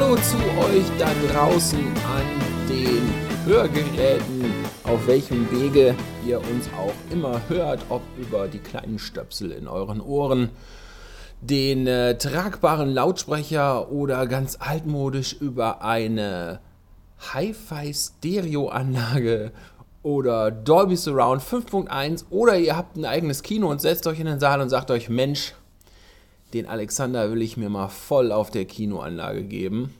Hallo zu euch da draußen an den Hörgeräten, auf welchem Wege ihr uns auch immer hört, ob über die kleinen Stöpsel in euren Ohren, den äh, tragbaren Lautsprecher oder ganz altmodisch über eine Hi-Fi-Stereo-Anlage oder Dolby Surround 5.1 oder ihr habt ein eigenes Kino und setzt euch in den Saal und sagt euch, Mensch, den Alexander will ich mir mal voll auf der Kinoanlage geben.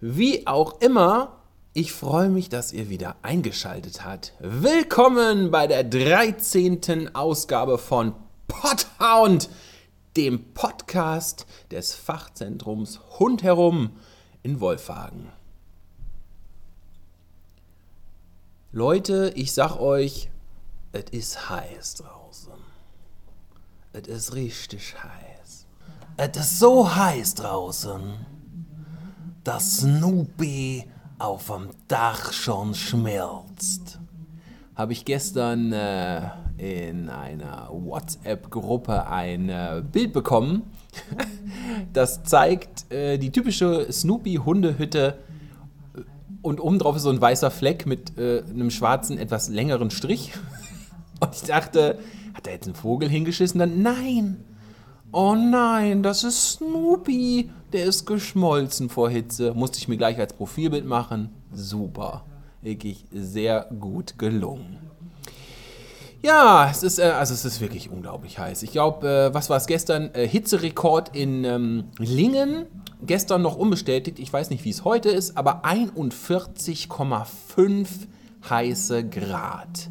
Wie auch immer, ich freue mich, dass ihr wieder eingeschaltet habt. Willkommen bei der 13. Ausgabe von Podhound, dem Podcast des Fachzentrums Hund herum in Wolfhagen. Leute, ich sag euch, es ist heiß draußen. Es ist richtig heiß. Es ist so heiß draußen, dass Snoopy auf dem Dach schon schmilzt. Habe ich gestern äh, in einer WhatsApp-Gruppe ein äh, Bild bekommen. das zeigt äh, die typische Snoopy-Hundehütte und oben drauf ist so ein weißer Fleck mit äh, einem schwarzen, etwas längeren Strich. Und ich dachte, hat da jetzt ein Vogel hingeschissen? Dann nein. Oh nein, das ist Snoopy. Der ist geschmolzen vor Hitze. Musste ich mir gleich als Profilbild machen. Super. Wirklich sehr gut gelungen. Ja, es ist, äh, also es ist wirklich unglaublich heiß. Ich glaube, äh, was war es gestern? Äh, Hitzerekord in ähm, Lingen gestern noch unbestätigt, ich weiß nicht, wie es heute ist, aber 41,5 heiße Grad.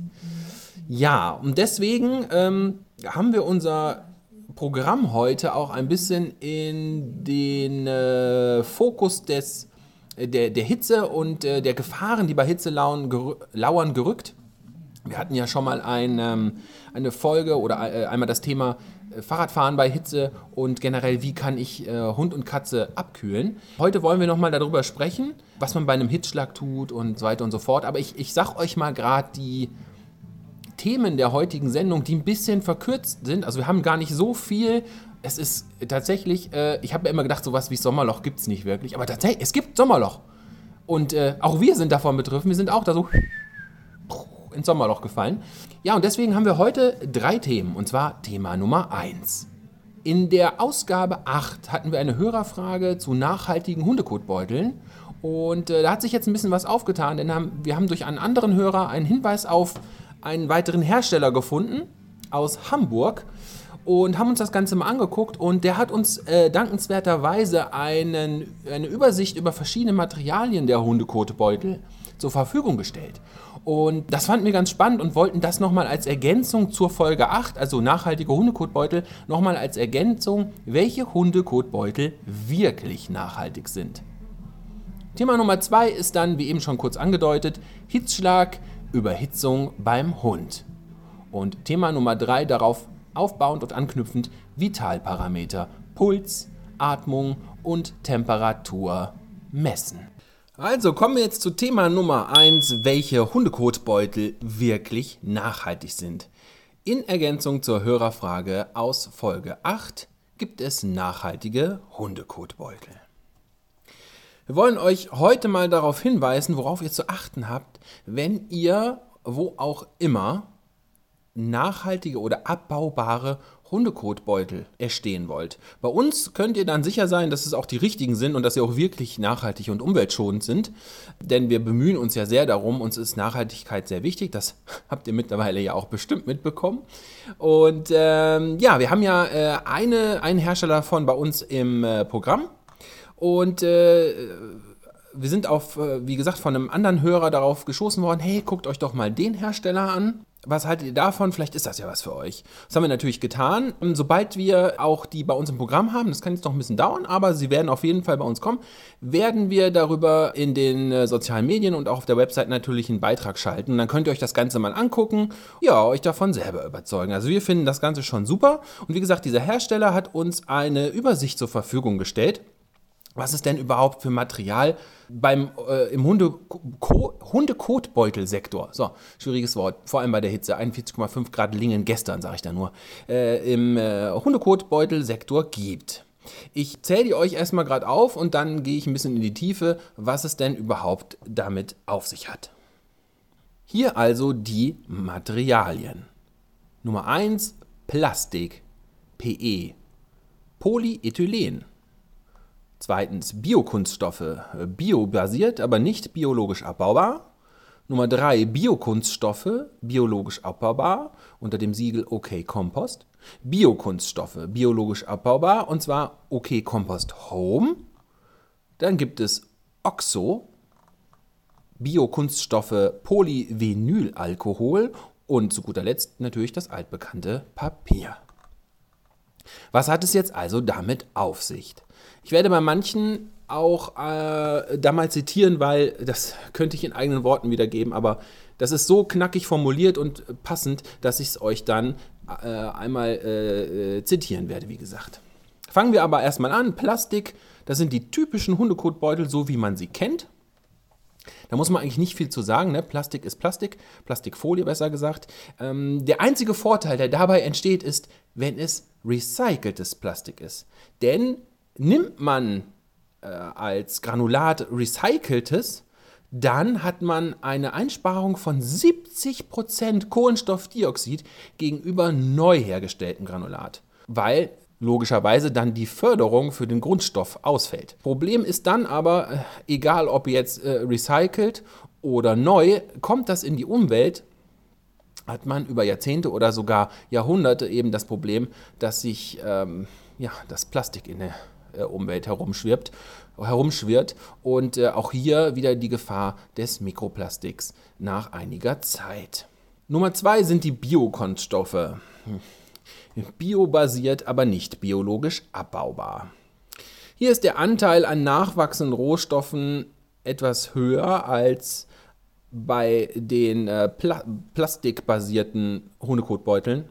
Ja, und deswegen ähm, haben wir unser Programm heute auch ein bisschen in den äh, Fokus des, äh, der, der Hitze und äh, der Gefahren, die bei Hitze lauern, ger lauern gerückt. Wir hatten ja schon mal ein, ähm, eine Folge oder äh, einmal das Thema Fahrradfahren bei Hitze und generell, wie kann ich äh, Hund und Katze abkühlen. Heute wollen wir nochmal darüber sprechen, was man bei einem Hitzschlag tut und so weiter und so fort. Aber ich, ich sag euch mal gerade die Themen der heutigen Sendung, die ein bisschen verkürzt sind. Also wir haben gar nicht so viel. Es ist tatsächlich, äh, ich habe mir immer gedacht, sowas wie Sommerloch gibt es nicht wirklich. Aber tatsächlich, es gibt Sommerloch. Und äh, auch wir sind davon betroffen. Wir sind auch da so ins Sommerloch gefallen. Ja, und deswegen haben wir heute drei Themen. Und zwar Thema Nummer 1. In der Ausgabe 8 hatten wir eine Hörerfrage zu nachhaltigen Hundekotbeuteln. Und äh, da hat sich jetzt ein bisschen was aufgetan, denn haben, wir haben durch einen anderen Hörer einen Hinweis auf einen weiteren Hersteller gefunden aus Hamburg und haben uns das Ganze mal angeguckt und der hat uns äh, dankenswerterweise einen, eine Übersicht über verschiedene Materialien der Hundekotebeutel zur Verfügung gestellt. Und das fanden wir ganz spannend und wollten das nochmal als Ergänzung zur Folge 8, also nachhaltige Hundekotbeutel, nochmal als Ergänzung, welche Hundekotbeutel wirklich nachhaltig sind. Thema Nummer 2 ist dann, wie eben schon kurz angedeutet, Hitzschlag, Überhitzung beim Hund. Und Thema Nummer 3 darauf aufbauend und anknüpfend Vitalparameter, Puls, Atmung und Temperatur messen. Also kommen wir jetzt zu Thema Nummer 1, welche Hundekotbeutel wirklich nachhaltig sind. In Ergänzung zur Hörerfrage aus Folge 8 gibt es nachhaltige Hundekotbeutel. Wir wollen euch heute mal darauf hinweisen, worauf ihr zu achten habt, wenn ihr wo auch immer nachhaltige oder abbaubare Hundekotbeutel erstehen wollt. Bei uns könnt ihr dann sicher sein, dass es auch die richtigen sind und dass sie auch wirklich nachhaltig und umweltschonend sind. Denn wir bemühen uns ja sehr darum, uns ist Nachhaltigkeit sehr wichtig. Das habt ihr mittlerweile ja auch bestimmt mitbekommen. Und ähm, ja, wir haben ja äh, eine, einen Hersteller davon bei uns im äh, Programm. Und äh, wir sind auf, äh, wie gesagt, von einem anderen Hörer darauf geschossen worden, hey, guckt euch doch mal den Hersteller an. Was haltet ihr davon? Vielleicht ist das ja was für euch. Das haben wir natürlich getan. Sobald wir auch die bei uns im Programm haben, das kann jetzt noch ein bisschen dauern, aber sie werden auf jeden Fall bei uns kommen, werden wir darüber in den äh, sozialen Medien und auch auf der Website natürlich einen Beitrag schalten. Und dann könnt ihr euch das Ganze mal angucken, ja, euch davon selber überzeugen. Also wir finden das Ganze schon super. Und wie gesagt, dieser Hersteller hat uns eine Übersicht zur Verfügung gestellt was ist denn überhaupt für Material beim, äh, im Hunde Hundekotbeutelsektor? So, schwieriges Wort, vor allem bei der Hitze, 41,5 Grad Lingen gestern, sage ich da nur, äh, im äh, Hundekotbeutelsektor gibt. Ich zähle die euch erstmal gerade auf und dann gehe ich ein bisschen in die Tiefe, was es denn überhaupt damit auf sich hat. Hier also die Materialien. Nummer 1 Plastik, PE, Polyethylen. Zweitens Biokunststoffe, biobasiert, aber nicht biologisch abbaubar. Nummer 3 Biokunststoffe, biologisch abbaubar, unter dem Siegel OK Kompost. Biokunststoffe, biologisch abbaubar, und zwar OK Kompost Home. Dann gibt es Oxo, Biokunststoffe Polyvinylalkohol und zu guter Letzt natürlich das altbekannte Papier. Was hat es jetzt also damit auf sich? Ich werde bei manchen auch äh, da mal zitieren, weil das könnte ich in eigenen Worten wiedergeben, aber das ist so knackig formuliert und passend, dass ich es euch dann äh, einmal äh, äh zitieren werde, wie gesagt. Fangen wir aber erstmal an. Plastik, das sind die typischen Hundekotbeutel, so wie man sie kennt. Da muss man eigentlich nicht viel zu sagen. Ne? Plastik ist Plastik, Plastikfolie besser gesagt. Ähm, der einzige Vorteil, der dabei entsteht, ist, wenn es recyceltes Plastik ist. Denn nimmt man äh, als Granulat recyceltes, dann hat man eine Einsparung von 70% Kohlenstoffdioxid gegenüber neu hergestelltem Granulat, weil logischerweise dann die Förderung für den Grundstoff ausfällt. Problem ist dann aber, äh, egal ob jetzt äh, recycelt oder neu, kommt das in die Umwelt, hat man über Jahrzehnte oder sogar Jahrhunderte eben das Problem, dass sich ähm, ja, das Plastik in der äh, Umwelt herumschwirbt, herumschwirrt und äh, auch hier wieder die Gefahr des Mikroplastiks nach einiger Zeit. Nummer zwei sind die Biokunststoffe. Hm biobasiert, aber nicht biologisch abbaubar. Hier ist der Anteil an nachwachsenden Rohstoffen etwas höher als bei den äh, Pla plastikbasierten Hundekotbeuteln.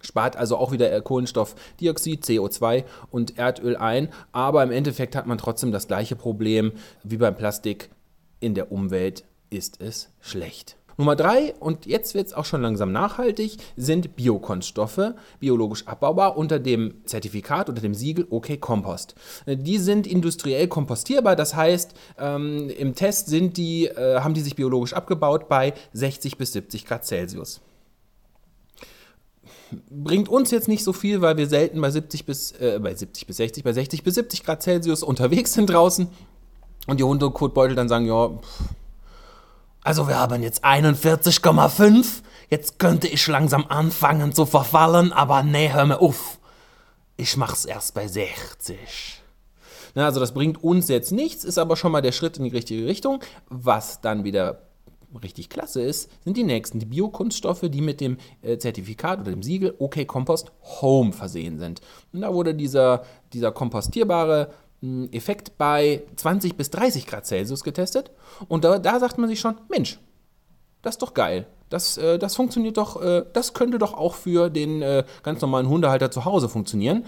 Spart also auch wieder äh, Kohlenstoffdioxid, CO2 und Erdöl ein, aber im Endeffekt hat man trotzdem das gleiche Problem wie beim Plastik. In der Umwelt ist es schlecht. Nummer drei, und jetzt wird es auch schon langsam nachhaltig, sind Biokunststoffe, biologisch abbaubar unter dem Zertifikat, unter dem Siegel OK Kompost. Äh, die sind industriell kompostierbar, das heißt, ähm, im Test sind die, äh, haben die sich biologisch abgebaut bei 60 bis 70 Grad Celsius bringt uns jetzt nicht so viel, weil wir selten bei 70 bis, äh, bei 70 bis 60, bei 60 bis 70 Grad Celsius unterwegs sind draußen und die Hundekotbeutel dann sagen, ja, pff, also wir haben jetzt 41,5. Jetzt könnte ich langsam anfangen zu verfallen, aber nee, hör mir auf. Ich mach's erst bei 60. Na, also das bringt uns jetzt nichts, ist aber schon mal der Schritt in die richtige Richtung. Was dann wieder richtig klasse ist, sind die nächsten, die Biokunststoffe, die mit dem äh, Zertifikat oder dem Siegel OK Compost Home versehen sind. Und da wurde dieser, dieser kompostierbare Effekt bei 20 bis 30 Grad Celsius getestet. Und da, da sagt man sich schon, Mensch, das ist doch geil. Das, äh, das funktioniert doch, äh, das könnte doch auch für den äh, ganz normalen Hundehalter zu Hause funktionieren.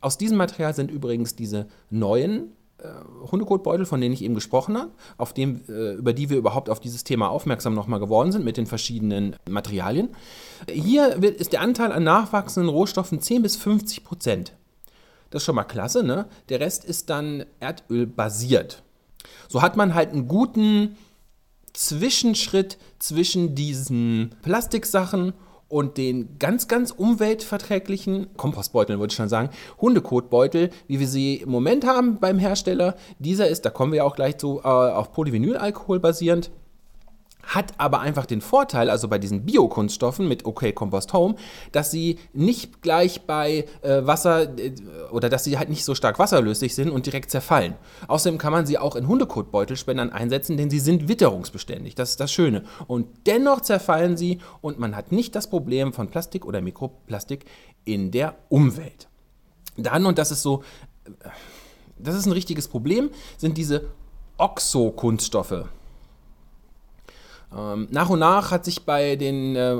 Aus diesem Material sind übrigens diese neuen äh, Hundekotbeutel, von denen ich eben gesprochen habe, auf dem, äh, über die wir überhaupt auf dieses Thema aufmerksam nochmal geworden sind mit den verschiedenen Materialien. Hier wird, ist der Anteil an nachwachsenden Rohstoffen 10 bis 50 Prozent. Das ist schon mal klasse, ne? Der Rest ist dann Erdöl basiert. So hat man halt einen guten Zwischenschritt zwischen diesen Plastiksachen und den ganz, ganz umweltverträglichen Kompostbeuteln, würde ich schon sagen, Hundekotbeutel, wie wir sie im Moment haben beim Hersteller. Dieser ist, da kommen wir auch gleich zu, äh, auf Polyvinylalkohol basierend hat aber einfach den Vorteil, also bei diesen Biokunststoffen mit OK Compost Home, dass sie nicht gleich bei äh, Wasser äh, oder dass sie halt nicht so stark wasserlöslich sind und direkt zerfallen. Außerdem kann man sie auch in Hundekotbeutelspendern einsetzen, denn sie sind witterungsbeständig. Das ist das Schöne. Und dennoch zerfallen sie und man hat nicht das Problem von Plastik oder Mikroplastik in der Umwelt. Dann, und das ist so, äh, das ist ein richtiges Problem, sind diese Oxo-Kunststoffe. Ähm, nach und nach hat sich bei den äh,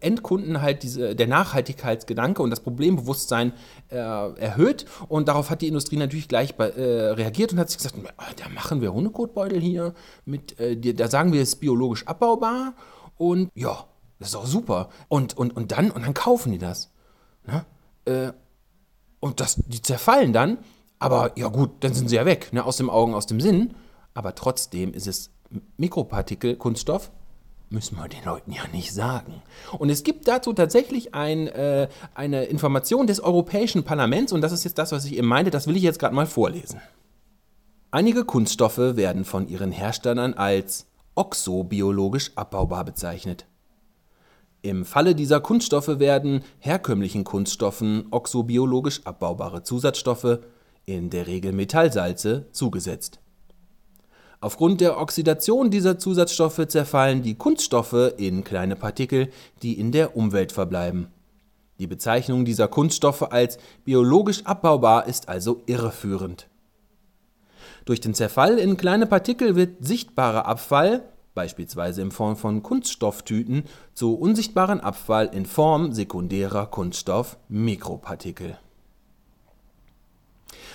Endkunden halt diese, der Nachhaltigkeitsgedanke und das Problembewusstsein äh, erhöht und darauf hat die Industrie natürlich gleich bei, äh, reagiert und hat sich gesagt, da machen wir Hundekotbeutel hier, mit, äh, da sagen wir, es ist biologisch abbaubar und ja, das ist auch super. Und, und, und, dann, und dann kaufen die das. Ne? Äh, Und das, die zerfallen dann, aber ja gut, dann sind sie ja weg, ne, aus dem Augen, aus dem Sinn. Aber trotzdem ist es Mikropartikel, Kunststoff, müssen wir den Leuten ja nicht sagen. Und es gibt dazu tatsächlich ein, äh, eine Information des Europäischen Parlaments, und das ist jetzt das, was ich eben meinte, das will ich jetzt gerade mal vorlesen. Einige Kunststoffe werden von ihren Herstellern als oxobiologisch abbaubar bezeichnet. Im Falle dieser Kunststoffe werden herkömmlichen Kunststoffen oxobiologisch abbaubare Zusatzstoffe, in der Regel Metallsalze, zugesetzt. Aufgrund der Oxidation dieser Zusatzstoffe zerfallen die Kunststoffe in kleine Partikel, die in der Umwelt verbleiben. Die Bezeichnung dieser Kunststoffe als biologisch abbaubar ist also irreführend. Durch den Zerfall in kleine Partikel wird sichtbarer Abfall, beispielsweise in Form von Kunststofftüten, zu unsichtbaren Abfall in Form sekundärer Kunststoff-Mikropartikel.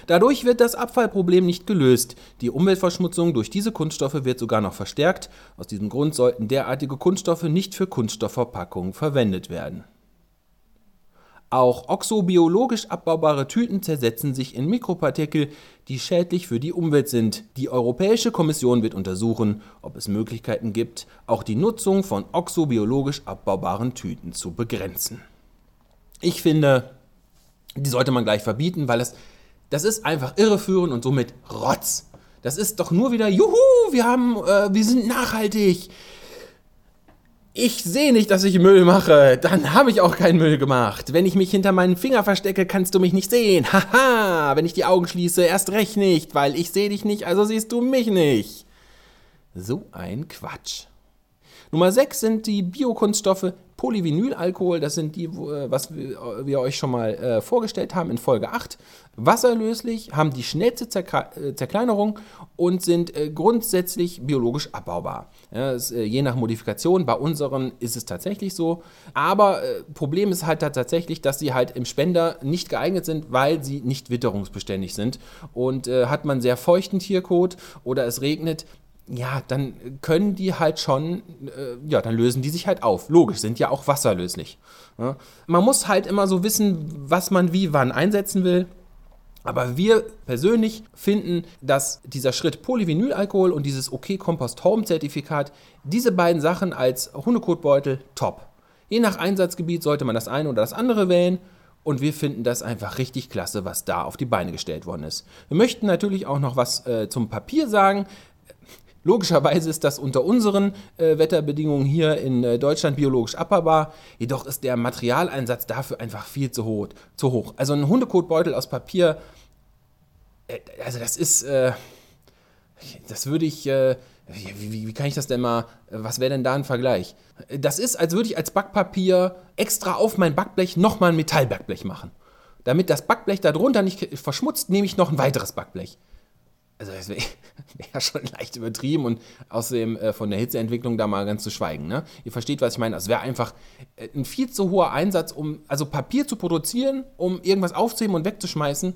Dadurch wird das Abfallproblem nicht gelöst. Die Umweltverschmutzung durch diese Kunststoffe wird sogar noch verstärkt. Aus diesem Grund sollten derartige Kunststoffe nicht für Kunststoffverpackungen verwendet werden. Auch oxobiologisch abbaubare Tüten zersetzen sich in Mikropartikel, die schädlich für die Umwelt sind. Die Europäische Kommission wird untersuchen, ob es Möglichkeiten gibt, auch die Nutzung von oxobiologisch abbaubaren Tüten zu begrenzen. Ich finde, die sollte man gleich verbieten, weil es das ist einfach irreführend und somit Rotz. Das ist doch nur wieder, juhu, wir haben, äh, wir sind nachhaltig. Ich sehe nicht, dass ich Müll mache. Dann habe ich auch keinen Müll gemacht. Wenn ich mich hinter meinen Finger verstecke, kannst du mich nicht sehen. Haha, wenn ich die Augen schließe, erst recht nicht, weil ich sehe dich nicht, also siehst du mich nicht. So ein Quatsch. Nummer 6 sind die Biokunststoffe Polyvinylalkohol, das sind die, äh, was wir euch schon mal äh, vorgestellt haben in Folge 8. Wasserlöslich, haben die schnellste äh, Zerkleinerung und sind grundsätzlich biologisch abbaubar. Ja, ist, je nach Modifikation, bei unseren ist es tatsächlich so. Aber Problem ist halt tatsächlich, dass sie halt im Spender nicht geeignet sind, weil sie nicht witterungsbeständig sind. Und äh, hat man sehr feuchten Tierkot oder es regnet, ja, dann können die halt schon, äh, ja, dann lösen die sich halt auf. Logisch, sind ja auch wasserlöslich. Ja. Man muss halt immer so wissen, was man wie wann einsetzen will. Aber wir persönlich finden, dass dieser Schritt Polyvinylalkohol und dieses OK Compost Home Zertifikat, diese beiden Sachen als Hundekotbeutel top. Je nach Einsatzgebiet sollte man das eine oder das andere wählen. Und wir finden das einfach richtig klasse, was da auf die Beine gestellt worden ist. Wir möchten natürlich auch noch was äh, zum Papier sagen. Logischerweise ist das unter unseren äh, Wetterbedingungen hier in äh, Deutschland biologisch abbaubar, jedoch ist der Materialeinsatz dafür einfach viel zu hoch. Zu hoch. Also ein Hundekotbeutel aus Papier, äh, also das ist, äh, das würde ich, äh, wie, wie, wie, kann ich das denn mal, was wäre denn da ein Vergleich? Das ist, als würde ich als Backpapier extra auf mein Backblech nochmal ein Metallbackblech machen. Damit das Backblech darunter nicht verschmutzt, nehme ich noch ein weiteres Backblech also das wäre wär schon leicht übertrieben und außerdem äh, von der Hitzeentwicklung da mal ganz zu schweigen. Ne? Ihr versteht, was ich meine. Es wäre einfach äh, ein viel zu hoher Einsatz, um also Papier zu produzieren, um irgendwas aufzuheben und wegzuschmeißen.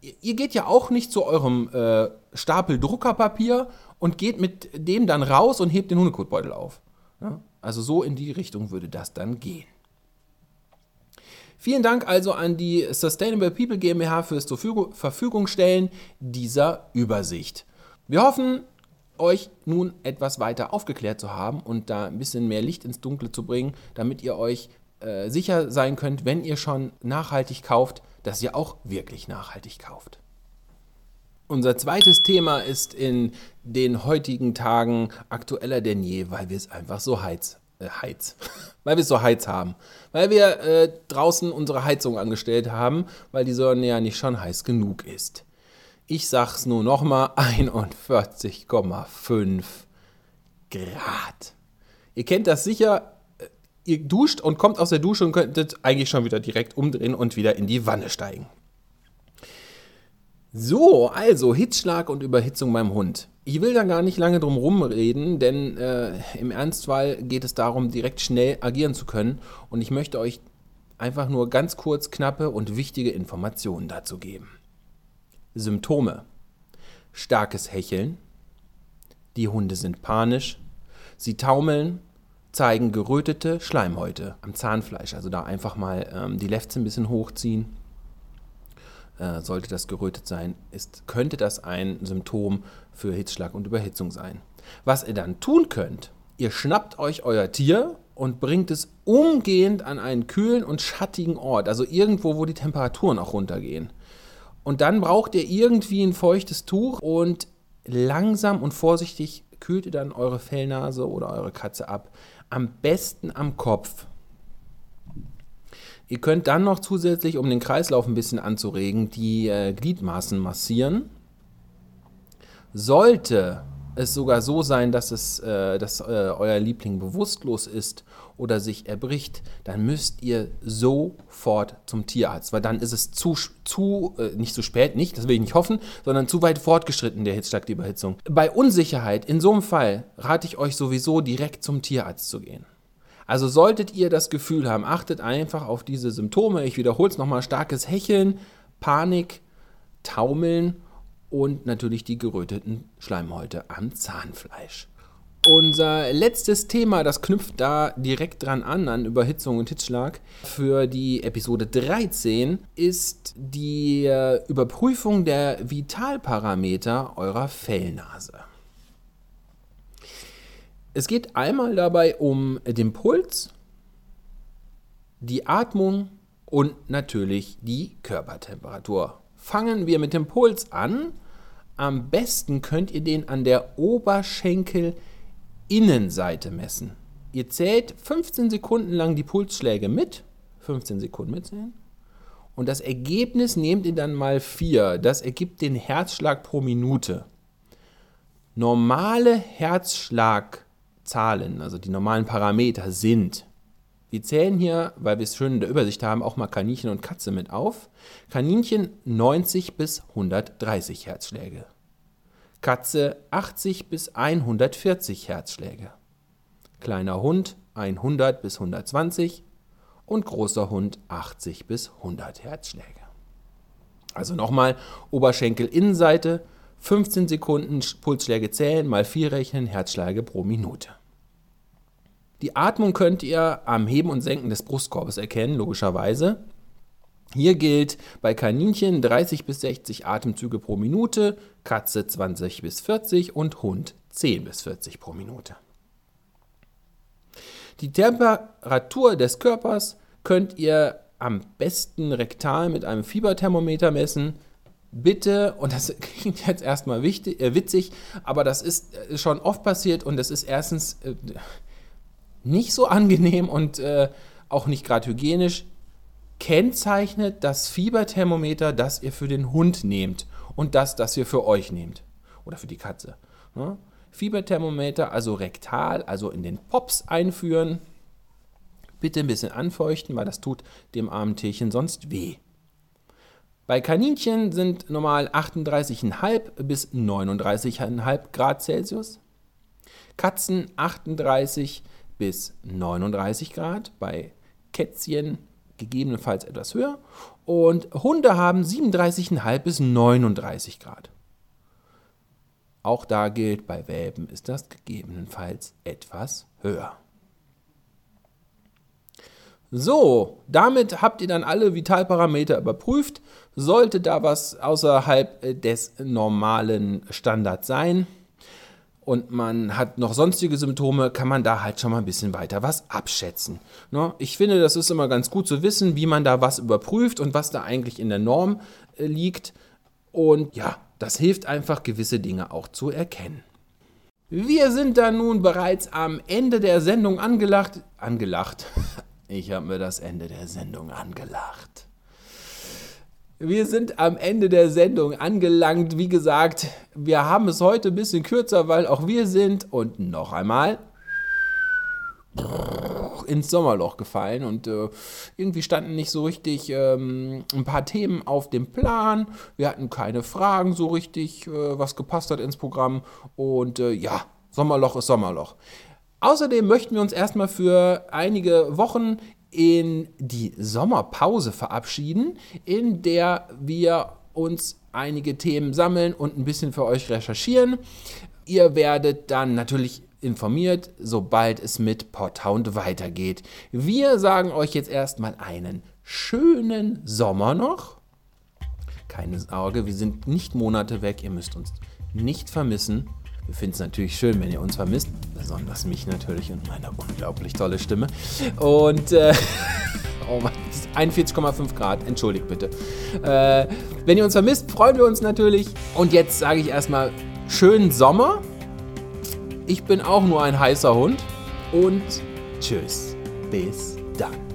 Ihr, ihr geht ja auch nicht zu eurem äh, Stapel Druckerpapier und geht mit dem dann raus und hebt den Hundekotbeutel auf. Ne? Also so in die Richtung würde das dann gehen. Vielen Dank also an die Sustainable People GmbH fürs zur Verfügung stellen dieser Übersicht. Wir hoffen, euch nun etwas weiter aufgeklärt zu haben und da ein bisschen mehr Licht ins Dunkle zu bringen, damit ihr euch äh, sicher sein könnt, wenn ihr schon nachhaltig kauft, dass ihr auch wirklich nachhaltig kauft. Unser zweites Thema ist in den heutigen Tagen aktueller denn je, weil wir es einfach so heiz äh, Heiz. weil wir so Heiz haben. Weil wir äh, draußen unsere Heizung angestellt haben, weil die Sonne ja nicht schon heiß genug ist. Ich sag's nur nochmal: 41,5 Grad. Ihr kennt das sicher. Äh, ihr duscht und kommt aus der Dusche und könntet eigentlich schon wieder direkt umdrehen und wieder in die Wanne steigen. So, also Hitzschlag und Überhitzung beim Hund. Ich will da gar nicht lange drum rumreden, denn äh, im Ernstfall geht es darum, direkt schnell agieren zu können. Und ich möchte euch einfach nur ganz kurz knappe und wichtige Informationen dazu geben. Symptome. Starkes Hecheln. Die Hunde sind panisch. Sie taumeln, zeigen gerötete Schleimhäute am Zahnfleisch. Also da einfach mal ähm, die Lefze ein bisschen hochziehen. Äh, sollte das gerötet sein, ist, könnte das ein Symptom für Hitzschlag und Überhitzung sein. Was ihr dann tun könnt, ihr schnappt euch euer Tier und bringt es umgehend an einen kühlen und schattigen Ort, also irgendwo, wo die Temperaturen auch runtergehen. Und dann braucht ihr irgendwie ein feuchtes Tuch und langsam und vorsichtig kühlt ihr dann eure Fellnase oder eure Katze ab. Am besten am Kopf. Ihr könnt dann noch zusätzlich, um den Kreislauf ein bisschen anzuregen, die äh, Gliedmaßen massieren. Sollte es sogar so sein, dass, es, äh, dass äh, euer Liebling bewusstlos ist oder sich erbricht, dann müsst ihr sofort zum Tierarzt, weil dann ist es zu, zu äh, nicht zu spät, nicht, das will ich nicht hoffen, sondern zu weit fortgeschritten, der Hitzschlag-Überhitzung. Bei Unsicherheit, in so einem Fall, rate ich euch sowieso direkt zum Tierarzt zu gehen. Also solltet ihr das Gefühl haben, achtet einfach auf diese Symptome. Ich wiederhole es nochmal, starkes Hecheln, Panik, Taumeln und natürlich die geröteten Schleimhäute am Zahnfleisch. Unser letztes Thema, das knüpft da direkt dran an, an Überhitzung und Hitzschlag, für die Episode 13 ist die Überprüfung der Vitalparameter eurer Fellnase. Es geht einmal dabei um den Puls, die Atmung und natürlich die Körpertemperatur. Fangen wir mit dem Puls an. Am besten könnt ihr den an der Oberschenkelinnenseite messen. Ihr zählt 15 Sekunden lang die Pulsschläge mit. 15 Sekunden mitzählen. Und das Ergebnis nehmt ihr dann mal 4. Das ergibt den Herzschlag pro Minute. Normale Herzschlag Zahlen, also die normalen Parameter sind. Wir zählen hier, weil wir es schön in der Übersicht haben, auch mal Kaninchen und Katze mit auf. Kaninchen 90 bis 130 Herzschläge. Katze 80 bis 140 Herzschläge. Kleiner Hund 100 bis 120 und großer Hund 80 bis 100 Herzschläge. Also nochmal Oberschenkel-Innenseite 15 Sekunden Pulsschläge zählen, mal 4 rechnen, Herzschläge pro Minute. Die Atmung könnt ihr am Heben und Senken des Brustkorbes erkennen, logischerweise. Hier gilt bei Kaninchen 30 bis 60 Atemzüge pro Minute, Katze 20 bis 40 und Hund 10 bis 40 pro Minute. Die Temperatur des Körpers könnt ihr am besten rektal mit einem Fieberthermometer messen bitte, und das klingt jetzt erstmal wichtig, äh, witzig, aber das ist äh, schon oft passiert und das ist erstens äh, nicht so angenehm und äh, auch nicht gerade hygienisch. Kennzeichnet das Fieberthermometer, das ihr für den Hund nehmt und das, das ihr für euch nehmt oder für die Katze. Ne? Fieberthermometer, also rektal, also in den Pops einführen. Bitte ein bisschen anfeuchten, weil das tut dem armen Tierchen sonst weh. Bei Kaninchen sind normal 38,5 bis 39,5 Grad Celsius. Katzen 38 bis 39 Grad, bei Kätzchen gegebenenfalls etwas höher. Und Hunde haben 37,5 bis 39 Grad. Auch da gilt, bei Welpen ist das gegebenenfalls etwas höher. So, damit habt ihr dann alle Vitalparameter überprüft. Sollte da was außerhalb äh, des normalen Standards sein und man hat noch sonstige Symptome, kann man da halt schon mal ein bisschen weiter was abschätzen. Ne? Ich finde, das ist immer ganz gut zu wissen, wie man da was überprüft und was da eigentlich in der Norm äh, liegt. Und ja, das hilft einfach, gewisse Dinge auch zu erkennen. Wir sind da nun bereits am Ende der Sendung angelacht. Angelacht. Ich habe mir das Ende der Sendung angelacht. Wir sind am Ende der Sendung angelangt. Wie gesagt, wir haben es heute ein bisschen kürzer, weil auch wir sind und noch einmal ins Sommerloch gefallen und äh, irgendwie standen nicht so richtig ähm, ein paar Themen auf dem Plan. Wir hatten keine Fragen so richtig, äh, was gepasst hat ins Programm und äh, ja, Sommerloch ist Sommerloch. Außerdem möchten wir uns erstmal für einige Wochen in die Sommerpause verabschieden, in der wir uns einige Themen sammeln und ein bisschen für euch recherchieren. Ihr werdet dann natürlich informiert, sobald es mit Potthound weitergeht. Wir sagen euch jetzt erstmal einen schönen Sommer noch. Keine Sorge, wir sind nicht Monate weg, ihr müsst uns nicht vermissen. Wir finden es natürlich schön, wenn ihr uns vermisst, besonders mich natürlich und meine unglaublich tolle Stimme. Und äh, oh Mann, 41,5 Grad, entschuldigt bitte. Äh, wenn ihr uns vermisst, freuen wir uns natürlich. Und jetzt sage ich erstmal schönen Sommer. Ich bin auch nur ein heißer Hund und tschüss, bis dann.